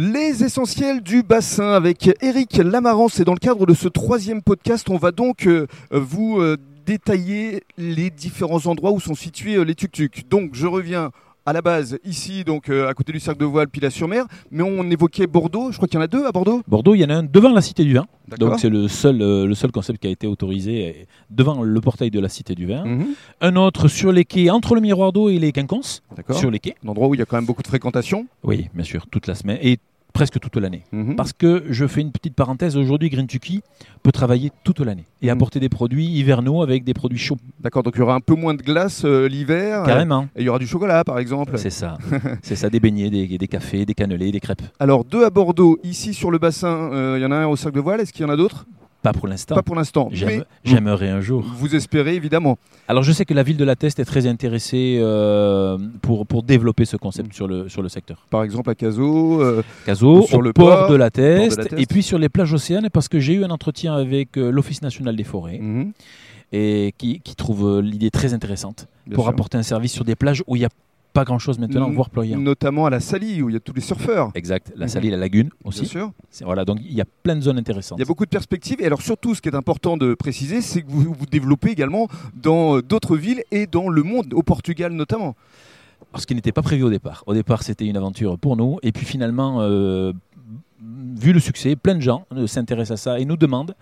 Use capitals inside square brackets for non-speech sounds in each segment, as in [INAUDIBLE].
Les essentiels du bassin avec Eric Lamarance et dans le cadre de ce troisième podcast, on va donc euh, vous euh, détailler les différents endroits où sont situés euh, les tuk-tuk. Donc je reviens à la base ici, donc à côté du cercle de voile, Pilat-sur-Mer, mais on évoquait Bordeaux. Je crois qu'il y en a deux à Bordeaux. Bordeaux, il y en a un devant la Cité du Vin. Donc c'est le seul, le seul concept qui a été autorisé devant le portail de la Cité du Vin. Mhm. Un autre sur les quais, entre le miroir d'eau et les quinconces, D'accord. sur les quais. Un endroit où il y a quand même beaucoup de fréquentation. Oui, bien sûr, toute la semaine et presque toute l'année. Mhm. Parce que je fais une petite parenthèse, aujourd'hui Green Tuki peut travailler toute l'année et Mhm. apporter des produits hivernaux avec des produits chauds. D'accord, donc il y aura un peu moins de glace euh, l'hiver. Carrément. Et il y aura du chocolat par exemple. C'est ça. [LAUGHS] C'est ça, des beignets, des, des cafés, des cannelés, des crêpes. Alors deux à Bordeaux, ici sur le bassin, euh, il y en a un au cercle de voile. Est-ce qu'il y en a d'autres? Pas pour l'instant. Pas pour l'instant. J'aimerais un jour. Vous espérez évidemment. Alors je sais que la ville de la Teste est très intéressée euh, pour, pour développer ce Mm. concept sur, le, sur le secteur. Par exemple à Cazaux. euh, Sur au le port, port, de la port de Teste, la Teste. et puis sur les plages océanes parce que j'ai eu un entretien avec euh, l'Office national des forêts mhm, et qui, qui trouve euh, l'idée très intéressante bien pour sûr. apporter un service sur des plages où il n'y a pas grand-chose maintenant, voire plus rien. Notamment à la Salie où il y a tous les surfeurs. Exact, la Mhm. Salie, la Lagune Bien aussi. sûr. C'est- Voilà, donc il y a plein de zones intéressantes. Il y a beaucoup de perspectives. Et alors surtout, ce qui est important de préciser, c'est que vous vous développez également dans euh, d'autres villes et dans le monde, au Portugal notamment. Alors, ce qui n'était pas prévu au départ. Au départ, c'était une aventure pour nous. Et puis finalement, euh, vu le succès, plein de gens s'intéressent à ça et nous demandent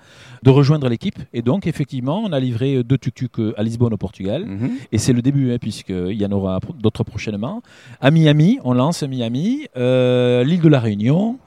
de rejoindre l'équipe. Et donc, effectivement, on a livré deux tuk-tuk euh, à Lisbonne, au Portugal. Mhm. Et c'est le début, hein, puisqu'il y en aura d'autres prochainement. À Miami, on lance Miami, euh, l'île de la Réunion,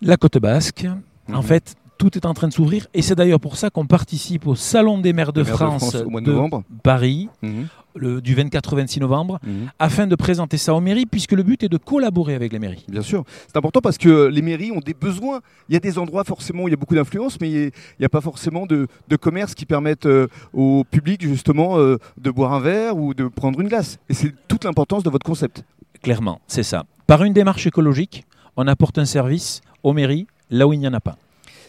la côte basque. En Mhm. fait, tout est en train de s'ouvrir. Et c'est d'ailleurs pour ça qu'on participe au Salon des maires de, maires France, au mois de. Paris, Mhm. Le- du 24 au 26 novembre, Mhm. afin de présenter ça aux mairies, puisque le but est de collaborer avec les mairies. Bien sûr. C'est important parce que les mairies ont des besoins. Il y a des endroits forcément où il y a beaucoup d'influence, mais il n'y a pas forcément de, de commerce qui permettent euh, au public justement euh, de boire un verre ou de prendre une glace. Et c'est toute l'importance de votre concept. Clairement, c'est ça. Par une démarche écologique, on apporte un service aux mairies là où il n'y en a pas.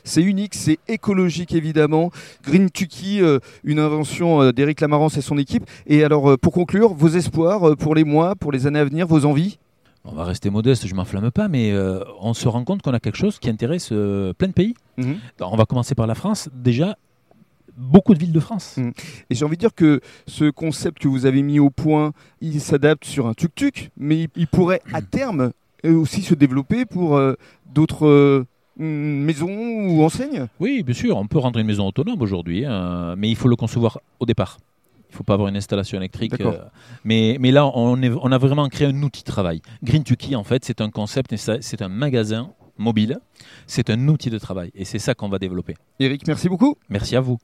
C'est unique, c'est écologique évidemment. Green Tuki, euh, une invention euh, d'Éric Lamarance et son équipe. Et alors, euh, pour conclure, vos espoirs pour les mois, pour les années à venir, vos envies? On va rester modeste, je m'enflamme pas, mais euh, on se rend compte qu'on a quelque chose qui intéresse euh, plein de pays. Mhm. On va commencer par la France. Déjà, beaucoup de villes de France. Mm. Et j'ai envie de dire que ce concept que vous avez mis au point, il s'adapte sur un tuk-tuk, mais il, il pourrait à terme euh, aussi se développer pour euh, d'autres maisons ou enseignes. Oui, bien sûr, on peut rendre une maison autonome aujourd'hui, hein, mais il faut le concevoir au départ. Il ne faut pas avoir une installation électrique. Euh, mais, mais là, on, est- on a vraiment créé un outil de travail. Green en fait, c'est un concept, c'est un magasin mobile, c'est un outil de travail. Et c'est ça qu'on va développer. Eric, merci beaucoup. Merci à vous.